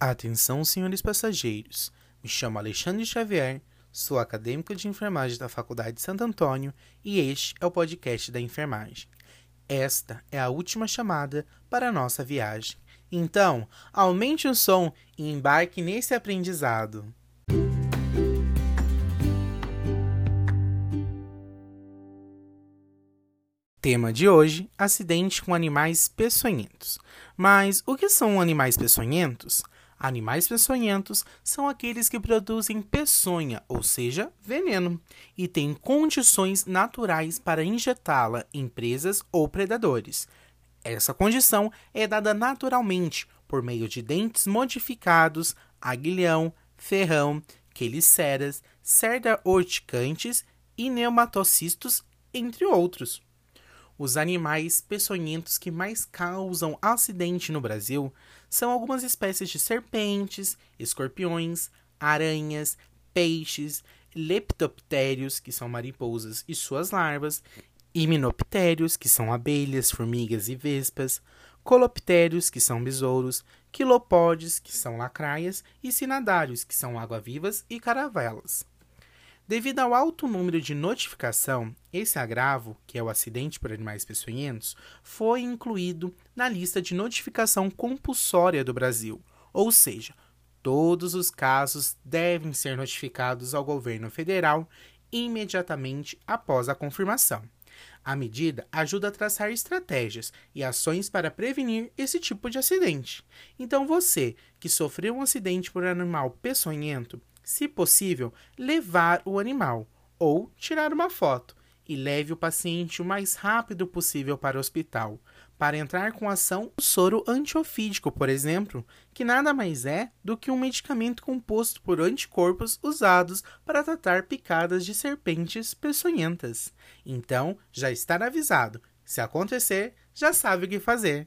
Atenção, senhores passageiros. Me chamo Alexandre Xavier, sou acadêmico de enfermagem da Faculdade de Santo Antônio e este é o podcast da enfermagem. Esta é a última chamada para a nossa viagem. Então, aumente o som e embarque nesse aprendizado. Tema de hoje: acidente com animais peçonhentos. Mas o que são animais peçonhentos? Animais peçonhentos são aqueles que produzem peçonha, ou seja, veneno, e têm condições naturais para injetá-la em presas ou predadores. Essa condição é dada naturalmente por meio de dentes modificados, aguilhão, ferrão, queliceras, cerda urticantes e neumatocistos, entre outros. Os animais peçonhentos que mais causam acidente no Brasil são algumas espécies de serpentes, escorpiões, aranhas, peixes, leptoptérios, que são mariposas e suas larvas, himenoptérios, que são abelhas, formigas e vespas, coloptérios, que são besouros, quilopodes, que são lacraias, e sinadários, que são água-vivas e caravelas. Devido ao alto número de notificação, esse agravo, que é o acidente por animais peçonhentos, foi incluído na lista de notificação compulsória do Brasil, ou seja, todos os casos devem ser notificados ao governo federal imediatamente após a confirmação. A medida ajuda a traçar estratégias e ações para prevenir esse tipo de acidente. Então, você que sofreu um acidente por animal peçonhento, se possível, levar o animal ou tirar uma foto e leve o paciente o mais rápido possível para o hospital, para entrar com ação o soro antiofídico, por exemplo, que nada mais é do que um medicamento composto por anticorpos usados para tratar picadas de serpentes peçonhentas. Então, já está avisado. Se acontecer, já sabe o que fazer.